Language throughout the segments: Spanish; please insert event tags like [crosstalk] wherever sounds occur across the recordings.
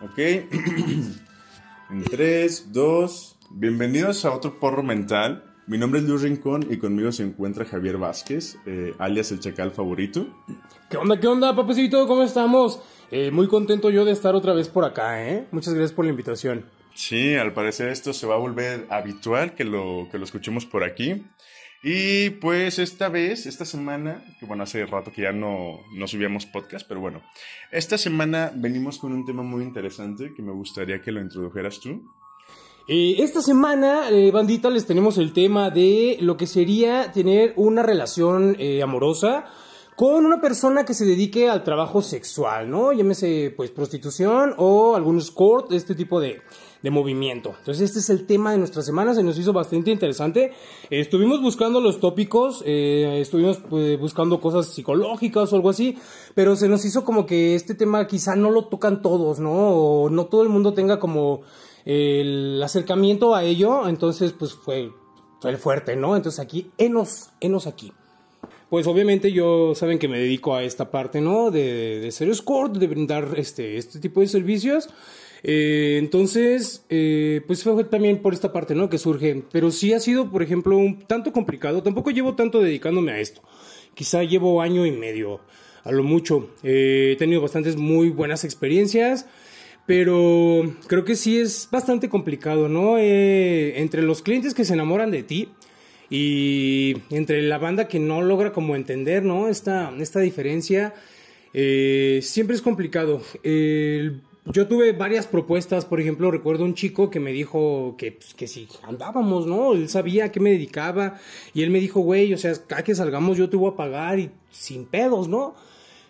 Ok. [clears throat] en 3, 2. Bienvenidos a otro porro mental. Mi nombre es Luis Rincón y conmigo se encuentra Javier Vázquez, eh, alias el chacal favorito. ¿Qué onda, qué onda, papacito? ¿Cómo estamos? Eh, muy contento yo de estar otra vez por acá, ¿eh? Muchas gracias por la invitación. Sí, al parecer esto se va a volver habitual que lo, que lo escuchemos por aquí. Y pues esta vez, esta semana, que bueno, hace rato que ya no, no subíamos podcast, pero bueno, esta semana venimos con un tema muy interesante que me gustaría que lo introdujeras tú. Eh, esta semana, eh, bandita, les tenemos el tema de lo que sería tener una relación eh, amorosa con una persona que se dedique al trabajo sexual, ¿no? Llámese, pues, prostitución o algunos court, este tipo de, de movimiento. Entonces este es el tema de nuestra semana, se nos hizo bastante interesante. Estuvimos buscando los tópicos, eh, estuvimos pues, buscando cosas psicológicas o algo así, pero se nos hizo como que este tema quizá no lo tocan todos, ¿no? O no todo el mundo tenga como el acercamiento a ello, entonces pues fue, fue fuerte, ¿no? Entonces aquí, enos, enos aquí. Pues obviamente yo saben que me dedico a esta parte, ¿no? De, de ser escort, de brindar este, este tipo de servicios. Eh, entonces, eh, pues fue también por esta parte, ¿no? Que surge. Pero sí ha sido, por ejemplo, un tanto complicado. Tampoco llevo tanto dedicándome a esto. Quizá llevo año y medio, a lo mucho. Eh, he tenido bastantes muy buenas experiencias. Pero creo que sí es bastante complicado, ¿no? entre los clientes que se enamoran de ti y entre la banda que no logra como entender, ¿no? Esta, esta diferencia siempre es complicado. Yo tuve varias propuestas, por ejemplo, recuerdo un chico que me dijo que, pues, que si andábamos, ¿no? Él sabía a qué me dedicaba y él me dijo, güey, o sea, cada que salgamos yo te voy a pagar y sin pedos, ¿no?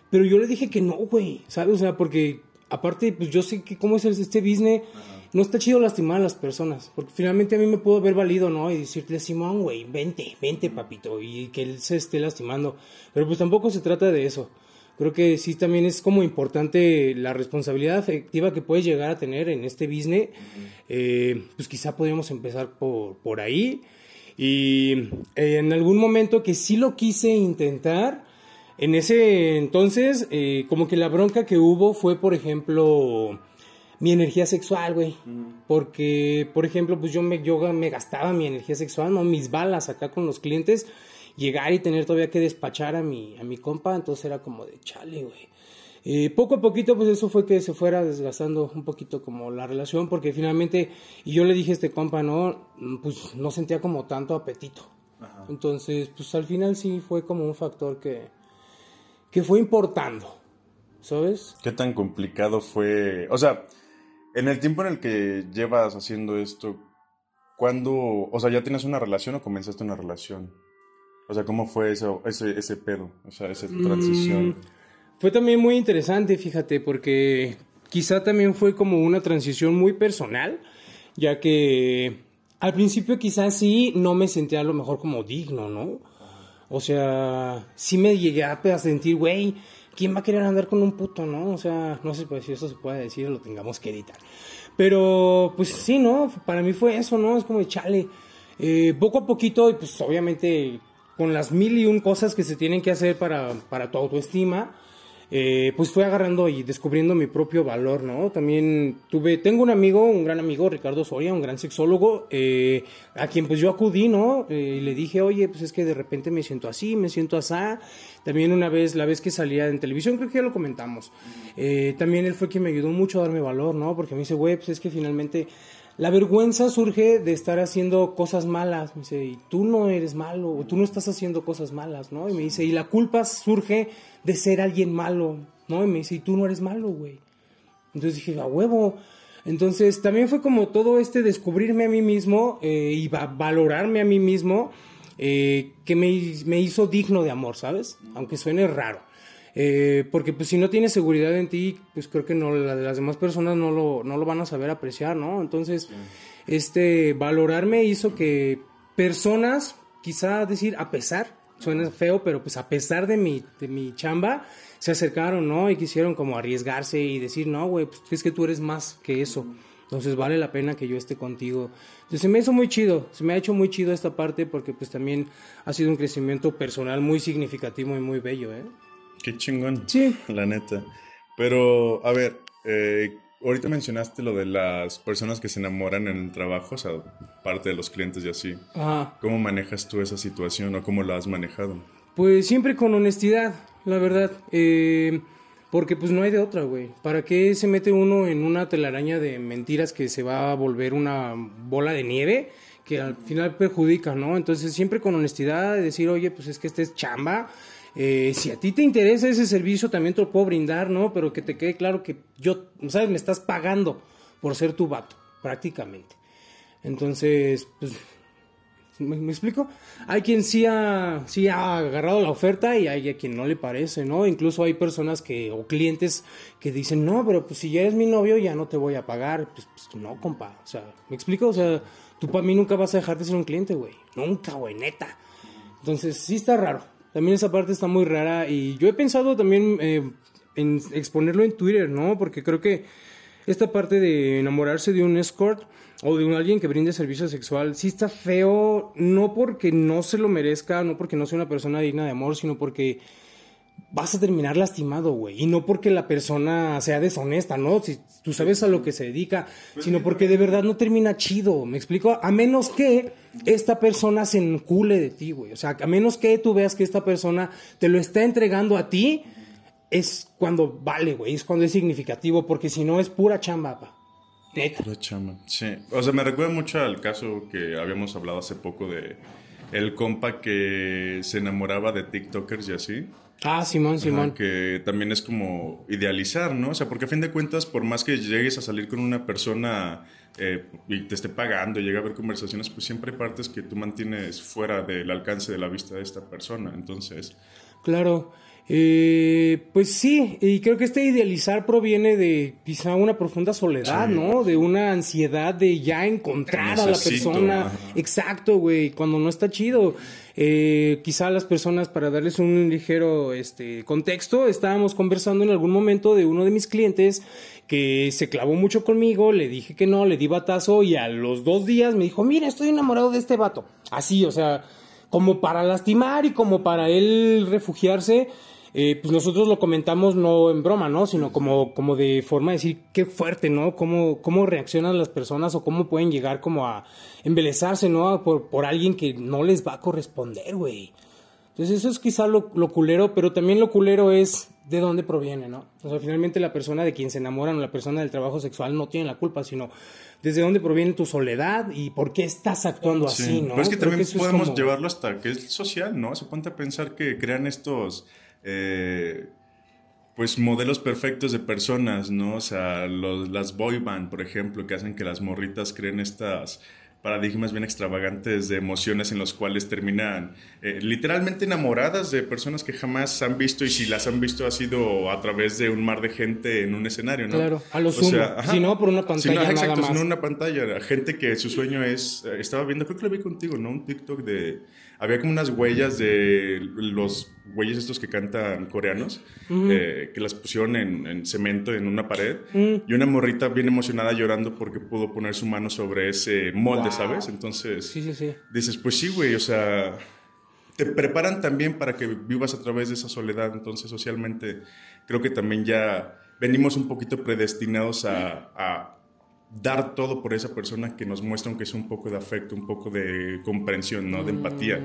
Pero yo le dije que no, güey, ¿sabes? O sea, porque aparte, pues yo sé que cómo es este business, no está chido lastimar a las personas, porque finalmente a mí me pudo haber valido, ¿no? Y decirle, Simón, güey, vente, vente, papito, y que él se esté lastimando. Pero pues tampoco se trata de eso creo que sí también es como importante la responsabilidad afectiva que puedes llegar a tener en este business. Eh, pues quizá podríamos empezar por, por ahí. Y eh, en algún momento que sí lo quise intentar, en ese entonces, eh, como que la bronca que hubo fue, por ejemplo, mi energía sexual, güey. Porque, por ejemplo, pues yo me, yo me gastaba mi energía sexual, ¿no? Mis balas acá con los clientes llegar y tener todavía que despachar a mi, a mi compa, entonces era como de chale, güey. Eh, poco a poquito, pues eso fue que se fuera desgastando un poquito como la relación, porque finalmente, y yo le dije a este compa, no, pues no sentía como tanto apetito. Entonces, pues al final sí fue como un factor que, que fue importando, ¿sabes? ¿Qué tan complicado fue? O sea, en el tiempo en el que llevas haciendo esto, ¿cuándo, o sea, ya tienes una relación o comenzaste una relación? O sea, ¿cómo fue eso, ese, ese pedo? O sea, esa transición. Mm, fue también muy interesante, fíjate, porque quizá también fue como una transición muy personal, ya que al principio quizás sí no me sentía a lo mejor como digno, ¿no? O sea, sí me llegué a sentir, güey, ¿quién va a querer andar con un puto, no? O sea, no sé si eso se puede decir lo tengamos que editar. Pero, pues sí, ¿no? Para mí fue eso, ¿no? Es como de chale. Eh, poco a poquito, y pues obviamente con las mil y un cosas que se tienen que hacer para, para tu autoestima, eh, pues fui agarrando y descubriendo mi propio valor, ¿no? También tuve, tengo un amigo, un gran amigo, Ricardo Soria, un gran sexólogo, eh, a quien pues yo acudí, ¿no? Eh, y le dije, oye, pues es que de repente me siento así, me siento así. También una vez, la vez que salía en televisión, creo que ya lo comentamos, también él fue quien me ayudó mucho a darme valor, ¿no? Porque me dice, güey, pues es que finalmente la vergüenza surge de estar haciendo cosas malas. Me dice, y tú no eres malo, o tú no estás haciendo cosas malas, ¿no? Y me dice, y la culpa surge de ser alguien malo, ¿no? Y me dice, y tú no eres malo, güey. Entonces dije, a huevo. Entonces también fue como todo este descubrirme a mí mismo eh, y valorarme a mí mismo eh, que me, me hizo digno de amor, ¿sabes? Aunque suene raro. Eh, porque pues si no tienes seguridad en ti, pues creo que no, las demás personas no lo, no lo van a saber apreciar, ¿no? Entonces, este, valorarme hizo que personas, quizá decir a pesar, suena feo, pero pues a pesar de mi, de mi chamba, se acercaron, ¿no? Y quisieron como arriesgarse y decir, no, güey, pues es que tú eres más que eso. Entonces vale la pena que yo esté contigo. Entonces se me hizo muy chido, se me ha hecho muy chido esta parte porque pues también ha sido un crecimiento personal muy significativo y muy bello, ¿eh? Qué chingón. Sí. [laughs] La neta. Pero, a ver, eh, ahorita mencionaste lo de las personas que se enamoran en el trabajo, o sea, parte de los clientes y así. Ajá. ¿Cómo manejas tú esa situación o cómo la has manejado? Pues siempre con honestidad, la verdad. Eh, porque pues no hay de otra, güey. ¿Para qué se mete uno en una telaraña de mentiras que se va a volver una bola de nieve? Que al final perjudica, ¿no? Entonces siempre con honestidad, decir, oye, pues es que este es chamba. Eh, si a ti te interesa ese servicio, también te lo puedo brindar, ¿no? Pero que te quede claro que yo, ¿sabes? Me estás pagando por ser tu vato, prácticamente. Entonces, pues ¿Me, explico? Hay quien sí ha, sí ha agarrado la oferta y hay a quien no le parece, ¿no? Incluso hay personas que, o clientes que dicen, no, pero pues si ya eres mi novio ya no te voy a pagar. Pues, pues no, compa. O sea, ¿me explico? O sea, tú para mí nunca vas a dejar de ser un cliente, güey. Nunca, güey, neta. Entonces, sí está raro. También esa parte está muy rara y yo he pensado también eh, en exponerlo en Twitter, ¿no? Porque creo que esta parte de enamorarse de un escort o de un alguien que brinde servicio sexual, sí está feo, no porque no se lo merezca, no porque no sea una persona digna de amor, sino porque vas a terminar lastimado, güey. Y no porque la persona sea deshonesta, ¿no? Si tú sabes a lo que se dedica, sino porque de verdad no termina chido, ¿me explico? A menos que esta persona se encule de ti, güey. O sea, a menos que tú veas que esta persona te lo está entregando a ti, es cuando vale, güey. Es cuando es significativo, porque si no es pura chamba, pa. Neta. Pura chamba. Sí. O sea, me recuerda mucho al caso que habíamos hablado hace poco de el compa que se enamoraba de TikTokers y así. Ah, Simón, Simón. Ajá, que también es como idealizar, ¿no? O sea, porque a fin de cuentas, por más que llegues a salir con una persona eh, y te esté pagando y llegue a haber conversaciones, pues siempre hay partes que tú mantienes fuera del alcance de la vista de esta persona. Entonces, Claro. Eh, pues sí, y creo que este idealizar proviene de quizá una profunda soledad, Sí. ¿no? De una ansiedad de ya encontrar a la persona. ajá. Exacto, güey, cuando no está chido. Eh, quizá las personas, para darles un ligero este, contexto, estábamos conversando en algún momento de uno de mis clientes que se clavó mucho conmigo, le dije que no, le di batazo y a los dos días me dijo, mira, estoy enamorado de este vato. Así, o sea, como para lastimar y como para él refugiarse. Eh, pues nosotros lo comentamos no en broma, ¿no? Sino como, como de forma de decir qué fuerte, ¿no? Cómo, cómo reaccionan las personas o cómo pueden llegar como a embelezarse, ¿no? Por, por alguien que no les va a corresponder, güey. Entonces eso es quizá lo, lo culero, pero también lo culero es de dónde proviene, ¿no? O sea, finalmente la persona de quien se enamoran o la persona del trabajo sexual no tiene la culpa, sino desde dónde proviene tu soledad y por qué estás actuando sí. así, ¿no? Pero es que Creo también podemos como- llevarlo hasta que es social, ¿no? Se ponte a pensar que crean estos. Eh, pues modelos perfectos de personas, ¿no? O sea, los, las boy band, por ejemplo, que hacen que las morritas creen estas paradigmas bien extravagantes de emociones en los cuales terminan eh, literalmente enamoradas de personas que jamás han visto y si las han visto ha sido a través de un mar de gente en un escenario, ¿no? Claro, a lo sumo. Si no, por una Si pantalla no, nada exacto, más. si no una pantalla. Gente que su sueño es. eh, estaba viendo, creo que lo vi contigo, ¿no? Un TikTok de. Había como unas huellas de los güeyes estos que cantan coreanos, eh, que las pusieron en, en cemento en una pared. Y una morrita bien emocionada llorando porque pudo poner su mano sobre ese molde, Wow. ¿Sabes? Entonces. Sí, sí, sí. Dices, pues sí, güey, o sea, te preparan también para que vivas a través de esa soledad, entonces socialmente creo que también ya venimos un poquito predestinados a, a dar todo por esa persona que nos muestra aunque sea un poco de afecto, un poco de comprensión, ¿no? De empatía.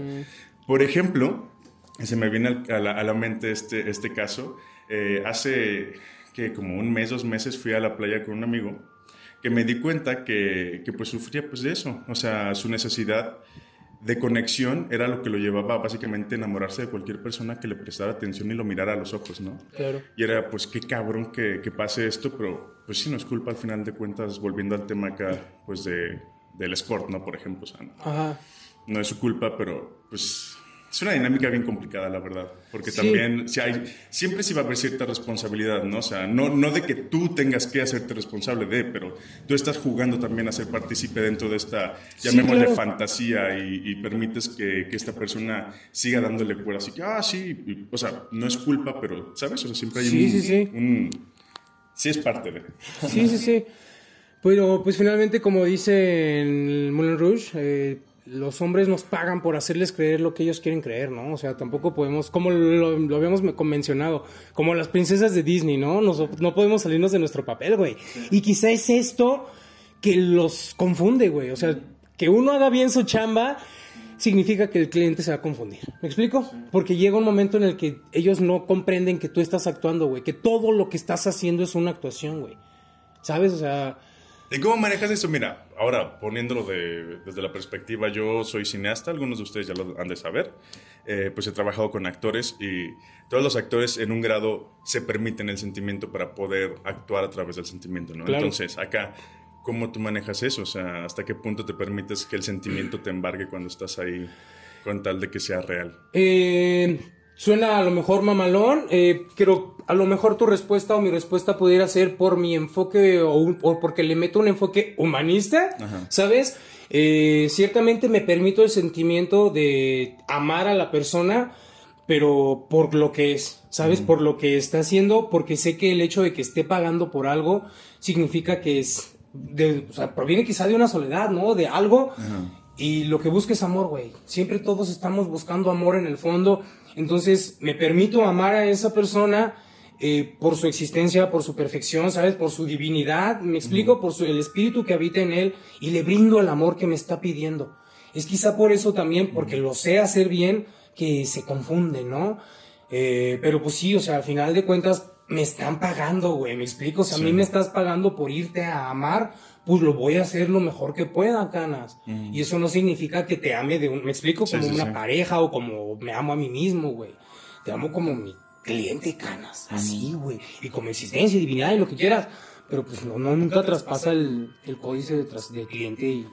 Por ejemplo, se me viene a la, a la mente este, este caso, eh, hace que como un mes, dos meses fui a la playa con un amigo que me di cuenta que, que pues sufría pues de eso, o sea, su necesidad de conexión era lo que lo llevaba básicamente a enamorarse de cualquier persona que le prestara atención y lo mirara a los ojos, ¿no? Claro. Y era, pues, qué cabrón que, que pase esto, pero pues sí, no es culpa al final de cuentas, volviendo al tema acá, pues, de, del sport, ¿no? Por ejemplo, o sea, no, Ajá. no es su culpa, pero pues es una dinámica bien complicada, la verdad. Porque Sí. también si hay, siempre sí va a haber cierta responsabilidad, ¿no? O sea, no, no de que tú tengas que hacerte responsable de, pero tú estás jugando también a ser partícipe dentro de esta, Sí, llamémosle claro. fantasía, y, y permites que, que esta persona siga dándole cuerda. Así que, ah, sí, y, o sea, no es culpa, pero, ¿sabes? O sea, siempre hay Sí, un, sí, sí. un- Sí es parte de... Sí, sí, sí. Pero pues finalmente, como dice en Moulin Rouge, eh, los hombres nos pagan por hacerles creer lo que ellos quieren creer, ¿no? O sea, tampoco podemos, como lo, lo habíamos convencionado, como las princesas de Disney, ¿no? no podemos salirnos de nuestro papel, güey. Y quizá es esto que los confunde, güey. O sea, que uno haga bien su chamba significa que el cliente se va a confundir. ¿Me explico? Porque llega un momento en el que ellos no comprenden que tú estás actuando, güey. Que todo lo que estás haciendo es una actuación, güey. ¿Sabes? O sea... ¿Y cómo manejas eso? Mira, ahora poniéndolo desde la perspectiva, yo soy cineasta, algunos de ustedes ya lo han de saber, eh, pues he trabajado con actores y todos los actores en un grado se permiten el sentimiento para poder actuar a través del sentimiento, ¿no? Entonces, acá ¿Cómo tú manejas eso? O sea, ¿hasta qué punto te permites que el sentimiento te embargue cuando estás ahí con tal de que sea real? Eh, suena a lo mejor mamalón, eh, pero a lo mejor tu respuesta o mi respuesta pudiera ser por mi enfoque o, porque le meto un enfoque humanista, ¿sabes? Eh, ciertamente me permito el sentimiento de amar a la persona, pero por lo que es, ¿sabes? Por lo que está haciendo, porque sé que el hecho de que esté pagando por algo significa que es de, o sea, proviene quizá de una soledad, ¿no? De algo. Y lo que busca es amor, güey. Siempre todos estamos buscando amor en el fondo. Entonces, me permito amar a esa persona eh, por su existencia, por su perfección, ¿sabes? Por su divinidad, me explico, por su, el espíritu que habita en él y le brindo el amor que me está pidiendo. Es quizá por eso también, porque lo sé hacer bien, que se confunde, ¿no? Eh, pero pues sí, o sea, al final de cuentas, me están pagando, güey, me explico. Si a mí me estás pagando por irte a amar, pues lo voy a hacer lo mejor que pueda, canas. Mm. Y eso no significa que te ame de un, me explico, como una pareja o como me amo a mí mismo, güey. Te amo como mi cliente, canas. Mm. Así, güey. Y como existencia, divinidad y lo que quieras. Pero pues no, no nunca traspasa el, el códice de, de cliente y,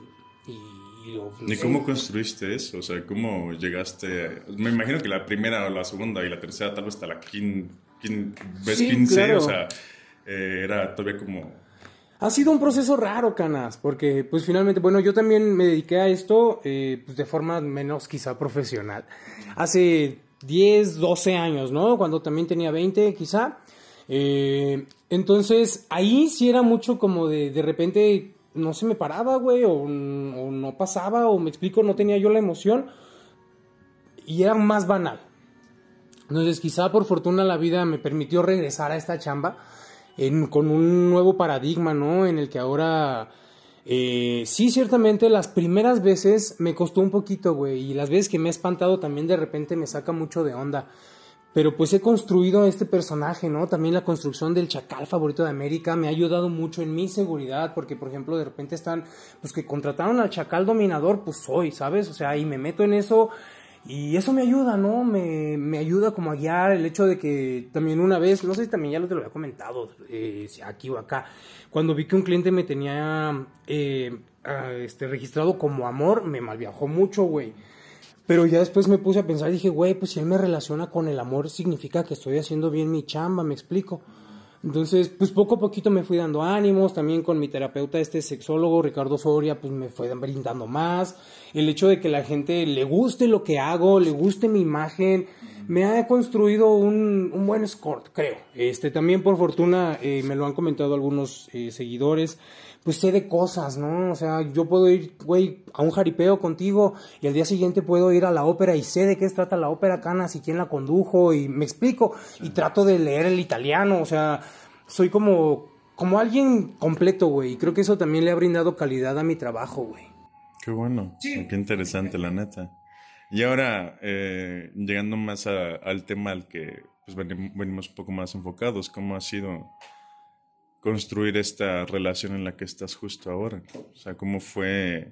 y cómo construiste eso? O sea, ¿cómo llegaste? Me imagino que la primera o la segunda y la tercera, tal vez hasta la quinta ves 15, o sea, eh, era todavía como... Ha sido un proceso raro, Canas, porque pues finalmente, bueno, yo también me dediqué a esto eh, pues, de forma menos quizá profesional. Hace 10, 12 años, ¿no? Cuando también tenía 20 quizá. Eh, entonces, ahí sí era mucho como de, de repente, no se me paraba, güey, o, o, no pasaba, o me explico, no tenía yo la emoción. Y era más banal. Entonces, quizá por fortuna la vida me permitió regresar a esta chamba con un nuevo paradigma, ¿no? En el que ahora, eh, sí, ciertamente las primeras veces me costó un poquito, güey, y las veces que me he espantado también de repente me saca mucho de onda. Pero pues he construido este personaje, ¿no? También la construcción del chacal favorito de América me ha ayudado mucho en mi seguridad, porque por ejemplo de repente están, pues que contrataron al chacal dominador, pues soy, ¿sabes? O sea, y me meto en eso y eso me ayuda, ¿no? Me, me, ayuda como a guiar el hecho de que también una vez, no sé si también ya lo te lo había comentado, eh, aquí o acá, cuando vi que un cliente me tenía eh, este, registrado como amor, me malviajó mucho, güey. Pero ya después me puse a pensar y dije, güey, pues si él me relaciona con el amor, significa que estoy haciendo bien mi chamba, me explico. Entonces, pues poco a poquito me fui dando ánimos, también con mi terapeuta, este sexólogo, Ricardo Soria, pues me fue brindando más. El hecho de que la gente le guste lo que hago, le guste mi imagen, me ha construido un, un buen score, creo. Este, también por fortuna, eh, me lo han comentado algunos eh, seguidores, pues sé de cosas, ¿no? O sea, yo puedo ir, güey, a un jaripeo contigo y al día siguiente puedo ir a la ópera y sé de qué trata la ópera Canas y quién la condujo y me explico y trato de leer el italiano, o sea, soy como, como alguien completo, güey, y creo que eso también le ha brindado calidad a mi trabajo, güey. Qué bueno, qué interesante, la neta. Y ahora, eh, llegando más al tema al que pues, venimos un poco más enfocados, ¿cómo ha sido construir esta relación en la que estás justo ahora? O sea, ¿cómo fue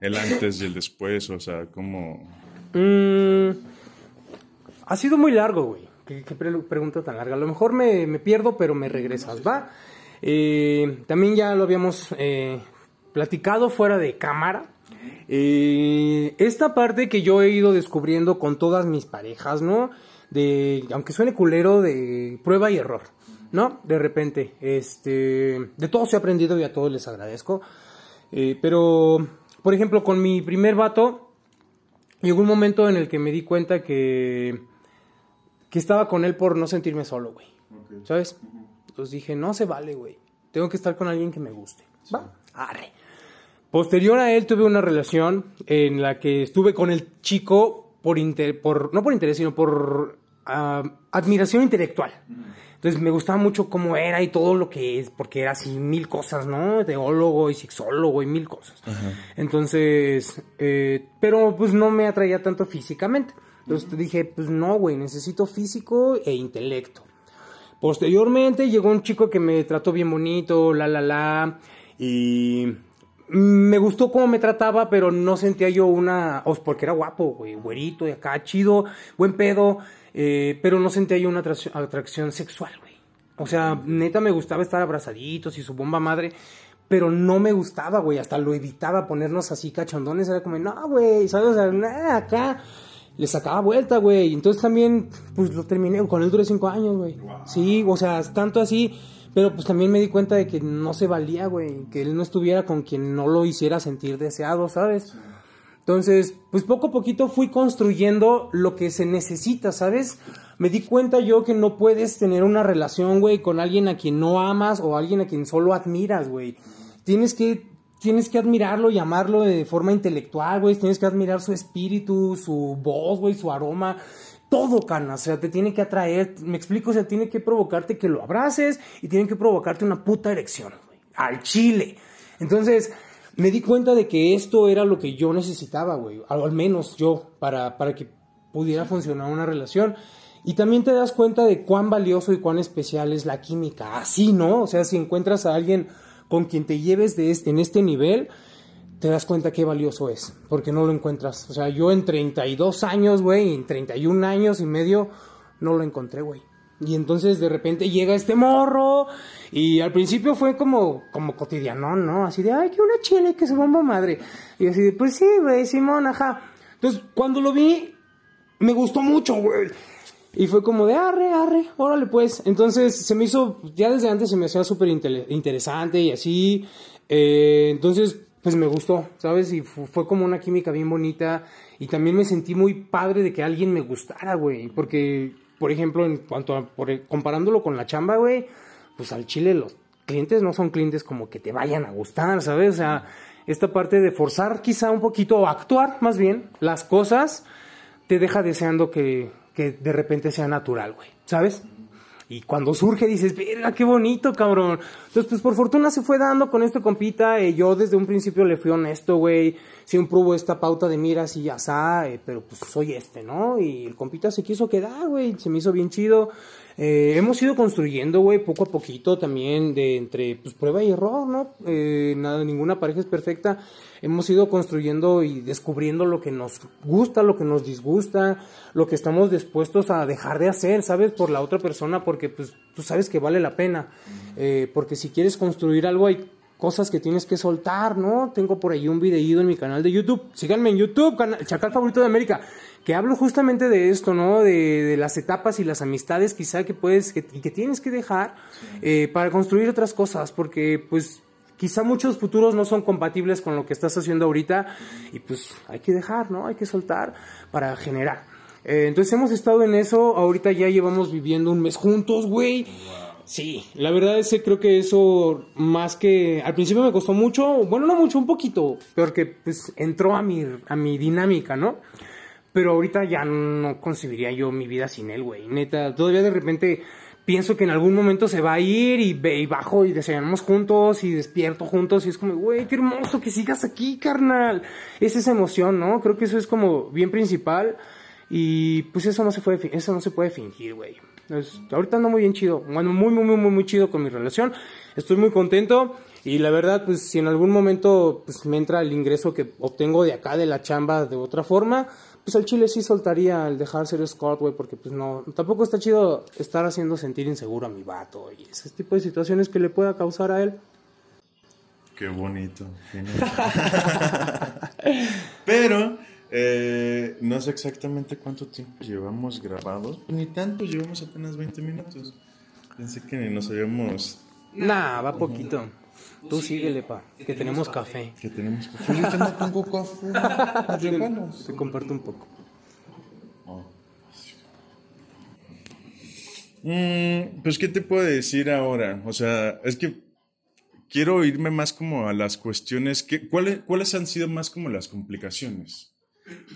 el antes y el después? O sea, ¿cómo...? Mm, ha sido muy largo, güey. ¿Qué, pregunta tan larga? A lo mejor me, pierdo, pero me regresas, ¿va? Eh, también ya lo habíamos eh, platicado fuera de cámara. Eh, esta parte que yo he ido descubriendo con todas mis parejas, ¿no? De, aunque suene culero, de prueba y error. ¿No? De repente, este, de todo se ha aprendido y a todos les agradezco. Eh, pero, por ejemplo, con mi primer vato, llegó un momento en el que me di cuenta que, que estaba con él por no sentirme solo, güey. ¿Sabes? Entonces dije, no se vale, güey. Tengo que estar con alguien que me guste. Va, arre. Posterior a él tuve una relación en la que estuve con el chico por, inter- por no por interés, sino por ah, admiración intelectual. Entonces me gustaba mucho cómo era y todo lo que es, porque era así mil cosas, ¿no? Teólogo y sexólogo y mil cosas. Entonces, eh, pero pues no me atraía tanto físicamente. Entonces dije, pues no, güey, necesito físico e intelecto. Posteriormente llegó un chico que me trató bien bonito, la, la, la, y me gustó cómo me trataba, pero no sentía yo una, o porque era guapo, güey, güerito y acá, chido, buen pedo, eh, pero no sentía yo una atracción, atracción sexual, güey. O sea, neta me gustaba estar abrazaditos y su bomba madre, pero no me gustaba, güey, hasta lo evitaba ponernos así cachondones, era como, no, güey, ¿sabes? O sea, nah, acá le sacaba vuelta, güey. Entonces también, pues lo terminé, con él duré cinco años, güey. Sí, o sea, tanto así, pero pues también me di cuenta de que no se valía, güey, que él no estuviera con quien no lo hiciera sentir deseado, ¿sabes? Entonces, pues poco a poquito fui construyendo lo que se necesita, ¿sabes? Me di cuenta yo que no puedes tener una relación, güey, con alguien a quien no amas o alguien a quien solo admiras, güey. Tienes que, tienes que admirarlo y amarlo de forma intelectual, güey. Tienes que admirar su espíritu, su voz, güey, su aroma. Todo, cana. O sea, te tiene que atraer. Me explico, o sea, tiene que provocarte que lo abraces y tiene que provocarte una puta erección, güey. Al chile. Entonces, me di cuenta de que esto era lo que yo necesitaba, güey. Al menos yo, para, para que pudiera funcionar una relación. Y también te das cuenta de cuán valioso y cuán especial es la química. Así, ¿no? O sea, si encuentras a alguien con quien te lleves de este- en este nivel, te das cuenta qué valioso es, porque no lo encuentras. O sea, yo en 32 años, güey, en 31 años y medio, no lo encontré, güey. Y entonces de repente llega este morro y al principio fue como, como cotidiano, ¿no? Así de, ay, que una chile, que se bomba madre. Y así de, pues sí, güey, Simón, ajá. Entonces, cuando lo vi, me gustó mucho, güey. Y fue como de, arre, arre, órale pues. Entonces se me hizo, ya desde antes se me hacía súper interesante y así. Eh, entonces, pues me gustó, ¿sabes? Y fu- fue como una química bien bonita. Y también me sentí muy padre de que alguien me gustara, güey. Porque, por ejemplo, en cuanto a, por- comparándolo con la chamba, güey, pues al chile los clientes no son clientes como que te vayan a gustar, ¿sabes? O sea, esta parte de forzar quizá un poquito, o actuar más bien, las cosas te deja deseando que, que de repente sea natural, güey, ¿sabes? Y cuando surge dices, verga, qué bonito, cabrón. Entonces, pues por fortuna se fue dando con este compita. eh, yo desde un principio le fui honesto, güey. Siempre hubo esta pauta de mira, así ya está, eh, pero pues soy este, ¿no? Y el compita se quiso quedar, güey. Se me hizo bien chido. Eh, hemos ido construyendo, güey, poco a poquito también de entre pues, prueba y error, ¿no? Eh, nada, ninguna pareja es perfecta. Hemos ido construyendo y descubriendo lo que nos gusta, lo que nos disgusta, lo que estamos dispuestos a dejar de hacer, ¿sabes? Por la otra persona, porque pues tú sabes que vale la pena. Eh, porque si quieres construir algo hay cosas que tienes que soltar, ¿no? Tengo por ahí un videído en mi canal de YouTube. Síganme en YouTube, canal, Chacal Favorito de América, que hablo justamente de esto, ¿no? De, de las etapas y las amistades quizá que puedes que, y que tienes que dejar eh, para construir otras cosas, porque pues quizá muchos futuros no son compatibles con lo que estás haciendo ahorita y pues hay que dejar, ¿no? Hay que soltar para generar. Eh, entonces hemos estado en eso, ahorita ya llevamos viviendo un mes juntos, güey. Sí, la verdad es que creo que eso más que al principio me costó mucho, bueno, no mucho, un poquito, porque pues entró a mi a mi dinámica, ¿no? Pero ahorita ya no concebiría yo mi vida sin él, güey. Neta, todavía de repente pienso que en algún momento se va a ir y, y bajo y desayunamos juntos y despierto juntos y es como, güey, qué hermoso que sigas aquí, carnal. Es esa emoción, ¿no? Creo que eso es como bien principal y pues eso no se puede, eso no se puede fingir, güey. Ahorita ando muy bien chido, bueno, muy, muy, muy, muy, muy chido con mi relación. Estoy muy contento y la verdad, pues si en algún momento pues, me entra el ingreso que obtengo de acá de la chamba de otra forma, pues al chile sí soltaría el dejar ser Scott, güey, porque pues no, tampoco está chido estar haciendo sentir inseguro a mi vato y ese tipo de situaciones que le pueda causar a él. Qué bonito. [laughs] Pero eh, no sé exactamente cuánto tiempo llevamos grabados. Ni tanto, llevamos apenas 20 minutos. Pensé que ni nos habíamos... Nah, va poquito. Tú síguele, pa, que tenemos café. Que tenemos café. Yo no tengo café. [laughs] Te comparto un poco. Mm, pues, ¿qué te puedo decir ahora? O sea, es que quiero irme más como a las cuestiones, que, ¿cuáles, ¿cuáles han sido más como las complicaciones?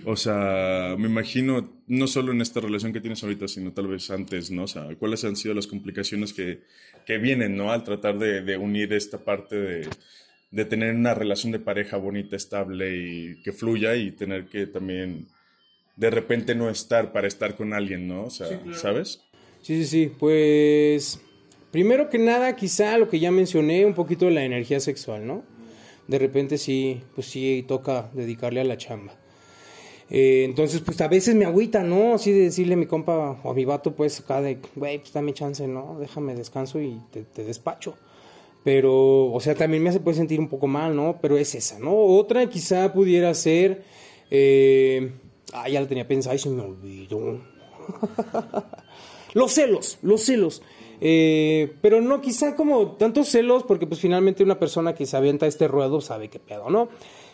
O sea, me imagino, no solo en esta relación que tienes ahorita, sino tal vez antes, ¿no? O sea, ¿cuáles han sido las complicaciones que, que vienen, ¿no? Al tratar de, de unir esta parte de, de, tener una relación de pareja bonita, estable y que fluya y tener que también de repente no estar para estar con alguien, ¿no? O sea, ¿sabes? Sí, sí, sí. Pues, primero que nada, quizá lo que ya mencioné, un poquito de la energía sexual, ¿no? De repente sí, pues sí, toca dedicarle a la chamba. Eh, entonces, pues a veces me agüita, ¿no? Así de decirle a mi compa o a mi vato, pues acá de, güey, pues dame chance, ¿no? Déjame descanso y te, despacho. Pero, o sea, también me hace pues, sentir un poco mal, ¿no? Pero es esa, ¿no? Otra quizá pudiera ser, eh, ah, ya la tenía pensada y se me olvidó. [laughs] los celos, los celos. Eh, pero no quizá como tantos celos, porque pues finalmente una persona que se avienta este ruedo sabe qué pedo, ¿no?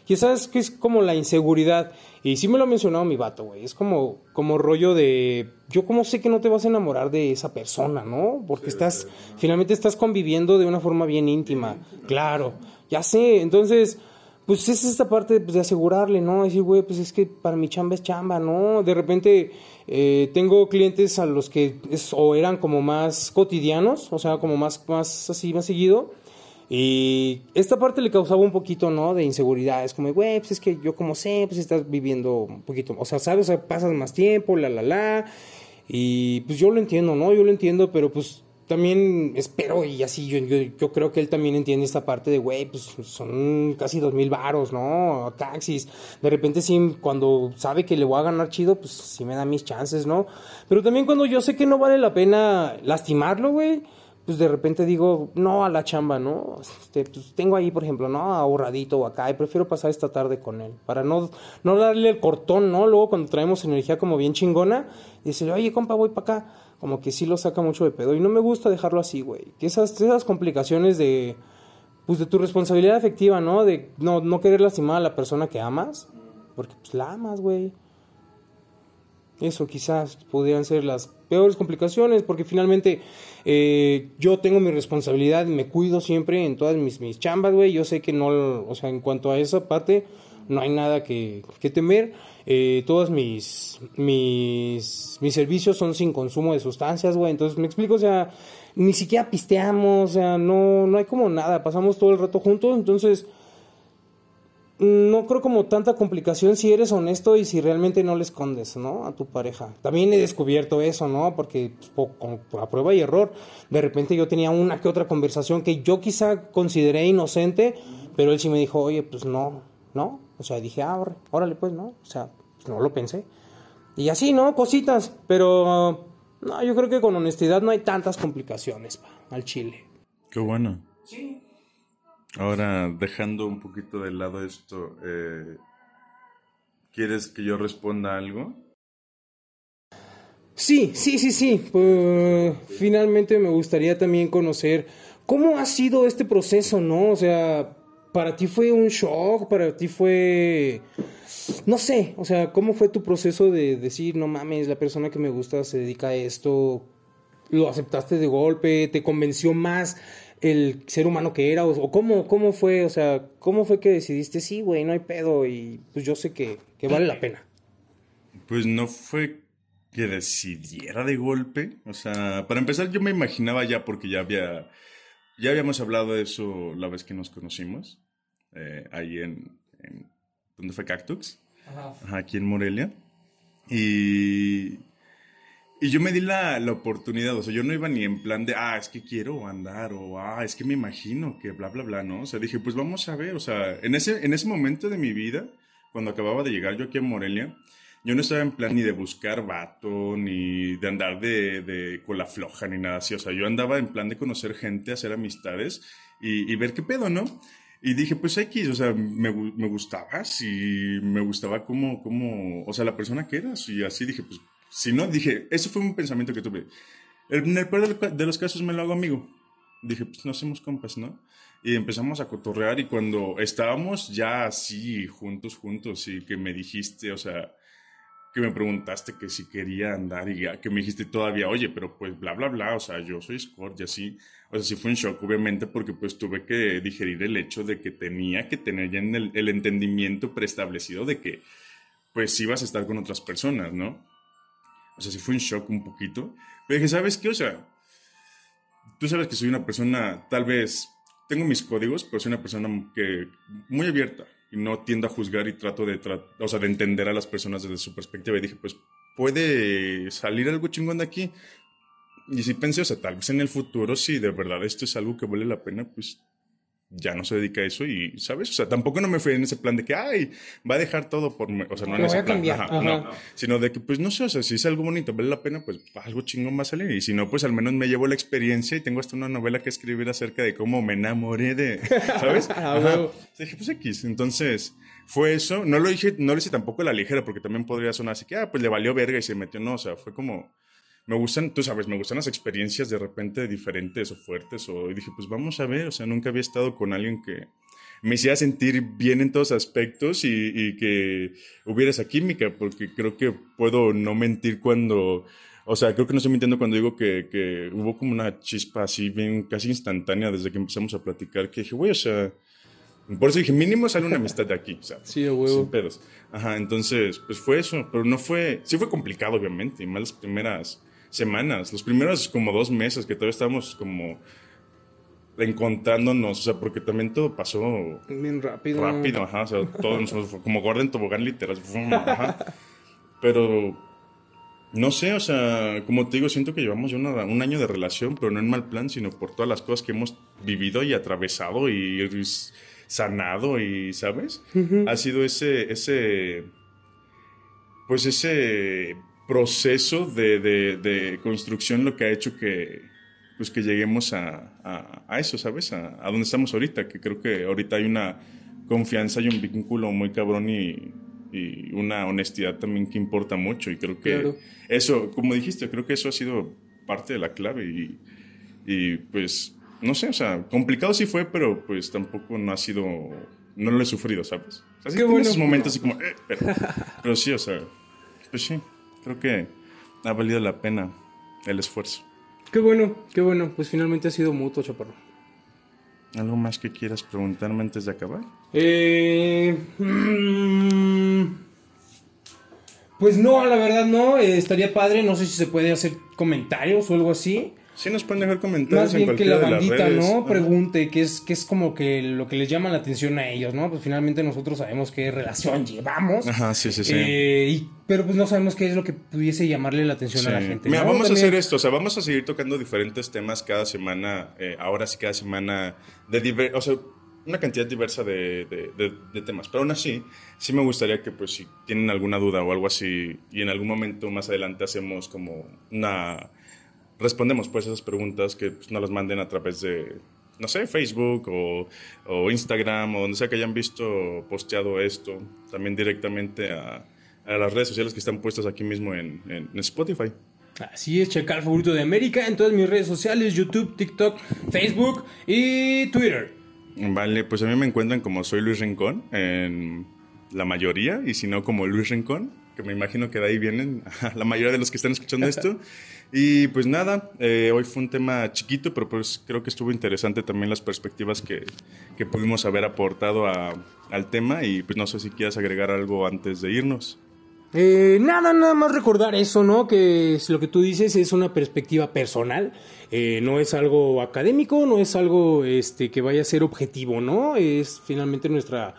Quizás que es como la inseguridad. Y sí me lo ha mencionado mi vato, güey. Es como, como rollo de. Yo, como sé que no te vas a enamorar de esa persona, ¿no? Porque estás. Finalmente estás conviviendo de una forma bien íntima. Claro, ya sé. Entonces, pues es esta parte pues, de asegurarle, ¿no? Decir, güey, pues es que para mi chamba es chamba, ¿no? De repente eh, tengo clientes a los que es, o eran como más cotidianos, o sea, como más, más así, más seguido y esta parte le causaba un poquito, ¿no? De inseguridad. Es como, güey, pues es que yo como sé, pues estás viviendo un poquito, o sea, sabes, o sea, pasas más tiempo, la, la, la. Y pues yo lo entiendo, ¿no? Yo lo entiendo, pero pues también espero y así yo, yo, creo que él también entiende esta parte de, güey, pues son casi dos mil varos, ¿no? Taxis. De repente sí, cuando sabe que le voy a ganar chido, pues sí me da mis chances, ¿no? Pero también cuando yo sé que no vale la pena lastimarlo, güey pues de repente digo, no a la chamba, ¿no? Este, pues tengo ahí, por ejemplo, ¿no? Ahorradito o acá, y prefiero pasar esta tarde con él, para no, no darle el cortón, ¿no? Luego cuando traemos energía como bien chingona, y decirle, oye, compa, voy para acá, como que sí lo saca mucho de pedo, y no me gusta dejarlo así, güey. Que esas, esas complicaciones de, pues de tu responsabilidad afectiva, ¿no? De no, no querer lastimar a la persona que amas, porque pues la amas, güey. Eso quizás pudieran ser las peores complicaciones, porque finalmente eh, yo tengo mi responsabilidad, me cuido siempre en todas mis, mis chambas, güey. Yo sé que no, o sea, en cuanto a esa parte, no hay nada que, que temer. Eh, todos mis, mis, mis servicios son sin consumo de sustancias, güey. Entonces, me explico, o sea, ni siquiera pisteamos, o sea, no, no hay como nada, pasamos todo el rato juntos, entonces no creo como tanta complicación si eres honesto y si realmente no le escondes, ¿no? A tu pareja. También he descubierto eso, ¿no? Porque pues, a prueba y error, de repente yo tenía una que otra conversación que yo quizá consideré inocente, pero él sí me dijo, oye, pues no, ¿no? O sea, dije, ah, órale, pues, ¿no? O sea, pues, no lo pensé. Y así, ¿no? Cositas, pero no, yo creo que con honestidad no hay tantas complicaciones al chile. Qué bueno. Sí. Ahora, dejando un poquito de lado esto, eh, ¿quieres que yo responda algo? Sí, sí, sí, sí. Finalmente me gustaría también conocer cómo ha sido este proceso, ¿no? O sea, para ti fue un shock, para ti fue, no sé, o sea, ¿cómo fue tu proceso de decir, no mames, la persona que me gusta se dedica a esto? ¿Lo aceptaste de golpe? ¿Te convenció más? El ser humano que era? ¿O, cómo, cómo fue? O sea, ¿cómo fue que decidiste, sí, güey, no hay pedo y pues yo sé que, que vale la pena? Pues no fue que decidiera de golpe. O sea, para empezar yo me imaginaba ya porque ya había, ya habíamos hablado de eso la vez que nos conocimos, eh, ahí en, en, ¿dónde fue Cactus? Ajá. aquí en Morelia. Y y yo me di la, la, oportunidad, o sea, yo no iba ni en plan de, ah, es que quiero andar, o ah, es que me imagino que bla, bla, bla, ¿no? O sea, dije, pues vamos a ver, o sea, en ese, en ese momento de mi vida, cuando acababa de llegar yo aquí a Morelia, yo no estaba en plan ni de buscar vato, ni de andar de, de cola floja, ni nada así, o sea, yo andaba en plan de conocer gente, hacer amistades y, y ver qué pedo, ¿no? Y dije, pues X, o sea, me, me gustabas y me gustaba como, como, o sea, la persona que eras. Y así dije, pues si no, dije, eso fue un pensamiento que tuve. En el peor de los casos me lo hago amigo. Dije, pues no hacemos compas, ¿no? Y empezamos a cotorrear y cuando estábamos ya así, juntos, juntos, y que me dijiste, o sea, que me preguntaste que si quería andar y que me dijiste todavía, oye, pero pues bla, bla, bla, o sea, yo soy Scott y así. O sea, sí fue un shock, obviamente, porque pues tuve que digerir el hecho de que tenía que tener ya el, el entendimiento preestablecido de que pues ibas a estar con otras personas, ¿no? O sea, sí fue un shock un poquito. Pero dije, ¿sabes qué? O sea, tú sabes que soy una persona, tal vez, tengo mis códigos, pero soy una persona que muy abierta y no tiendo a juzgar y trato de, o sea, de entender a las personas desde su perspectiva. Y dije, pues puede salir algo chingón de aquí. Y sí pensé, o sea, tal vez en el futuro, si de verdad esto es algo que vale la pena, pues ya no se dedica a eso y, ¿sabes? O sea, tampoco no me fui en ese plan de que, ay, va a dejar todo por... O sea, no en ese plan, no, sino de que, pues, no sé, o sea, si es algo bonito, vale la pena, pues, algo chingón va a salir. Y si no, pues, al menos me llevo la experiencia y tengo hasta una novela que escribir acerca de cómo me enamoré de, [laughs] ¿sabes? Ajá. Dije, pues, X. Entonces, fue eso. No lo dije, no lo hice tampoco a la ligera, porque también podría sonar así que, ah, pues, le valió verga y se metió. No, o sea, fue como me gustan, tú sabes, me gustan las experiencias de repente diferentes o fuertes. O dije, pues vamos a ver, o sea, nunca había estado con alguien que me hiciera sentir bien en todos aspectos y, que hubiera esa química, porque creo que puedo no mentir cuando, o sea, creo que no estoy mintiendo cuando digo que, hubo como una chispa así bien casi instantánea desde que empezamos a platicar, que dije, güey, o sea, por eso dije, mínimo sale una amistad de aquí, sea, [laughs] Sí, a huevo. Sin pedos. Ajá, entonces, pues fue eso, pero no fue, sí fue complicado, obviamente, y más las primeras semanas, los primeros como dos meses que todavía estábamos como encontrándonos, o sea, porque también todo pasó bien rápido. Rápido, ajá, o sea, todo como Gordon Tobogán literal, ajá. Pero no sé, o sea, como te digo, siento que llevamos ya un año de relación, pero no en mal plan, sino por todas las cosas que hemos vivido y atravesado y, sanado y, ¿sabes? Ha sido ese, ese, pues ese proceso de, de, construcción lo que ha hecho que, pues que lleguemos a, a, eso, ¿sabes? A, a, donde estamos ahorita, que creo que ahorita hay una confianza y un vínculo muy cabrón y, y una honestidad también que importa mucho y creo que eso, como dijiste, creo que eso ha sido parte de la clave y, y pues, no sé, o sea, complicado sí fue, pero pues tampoco no ha sido, no lo he sufrido, ¿sabes? Así que en esos momentos así como, eh, pero, [laughs] pero sí, o sea, pues sí. Creo que ha valido la pena el esfuerzo. Qué bueno, qué bueno. Pues finalmente ha sido mutuo, Chaparro. ¿Algo más que quieras preguntarme antes de acabar? Eh, mm, pues no, la verdad no. Eh, estaría padre. No sé si se puede hacer comentarios o algo así. Sí, nos pueden dejar comentarios Más bien que la bandita, ¿no? Pregunte qué es, qué es como que lo que les llama la atención a ellos, ¿no? Pues finalmente nosotros sabemos qué relación llevamos. Ajá, sí, sí, sí. Eh, pero pues no sabemos qué es lo que pudiese llamarle la atención a la gente. Mira, vamos a hacer esto, o sea, vamos a seguir tocando diferentes temas cada semana, eh, ahora sí cada semana, de o sea, una cantidad diversa de, de, temas. Pero aún así, sí me gustaría que pues si tienen alguna duda o algo así, y en algún momento más adelante hacemos como una respondemos pues esas preguntas que pues, no las manden a través de, no sé, Facebook o, o, Instagram o donde sea que hayan visto posteado esto, también directamente a, a las redes sociales que están puestas aquí mismo en, en, Spotify. Así es, checar el favorito de América en todas mis redes sociales, YouTube, TikTok, Facebook y Twitter. Vale, pues a mí me encuentran como soy Luis Rincón en la mayoría y si no como Luis Rincón, que me imagino que de ahí vienen [laughs] la mayoría de los que están escuchando esto. Y pues nada, eh, hoy fue un tema chiquito, pero pues creo que estuvo interesante también las perspectivas que, que pudimos haber aportado a, al tema y pues no sé si quieras agregar algo antes de irnos. Eh, nada, nada más recordar eso, ¿no? Que lo que tú dices es una perspectiva personal, eh, no es algo académico, no es algo este, que vaya a ser objetivo, ¿no? Es finalmente nuestra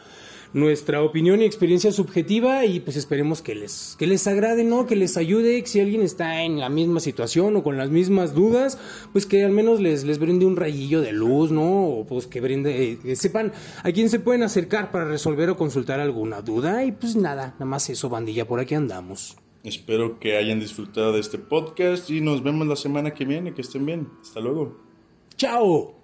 nuestra opinión y experiencia subjetiva y pues esperemos que les, que les agrade, ¿no? Que les ayude, si alguien está en la misma situación o con las mismas dudas, pues que al menos les, les brinde un rayillo de luz, ¿no? O pues que brinde, eh, sepan a quién se pueden acercar para resolver o consultar alguna duda y pues nada, nada más eso, bandilla, por aquí andamos. Espero que hayan disfrutado de este podcast y nos vemos la semana que viene, que estén bien. Hasta luego. Chao.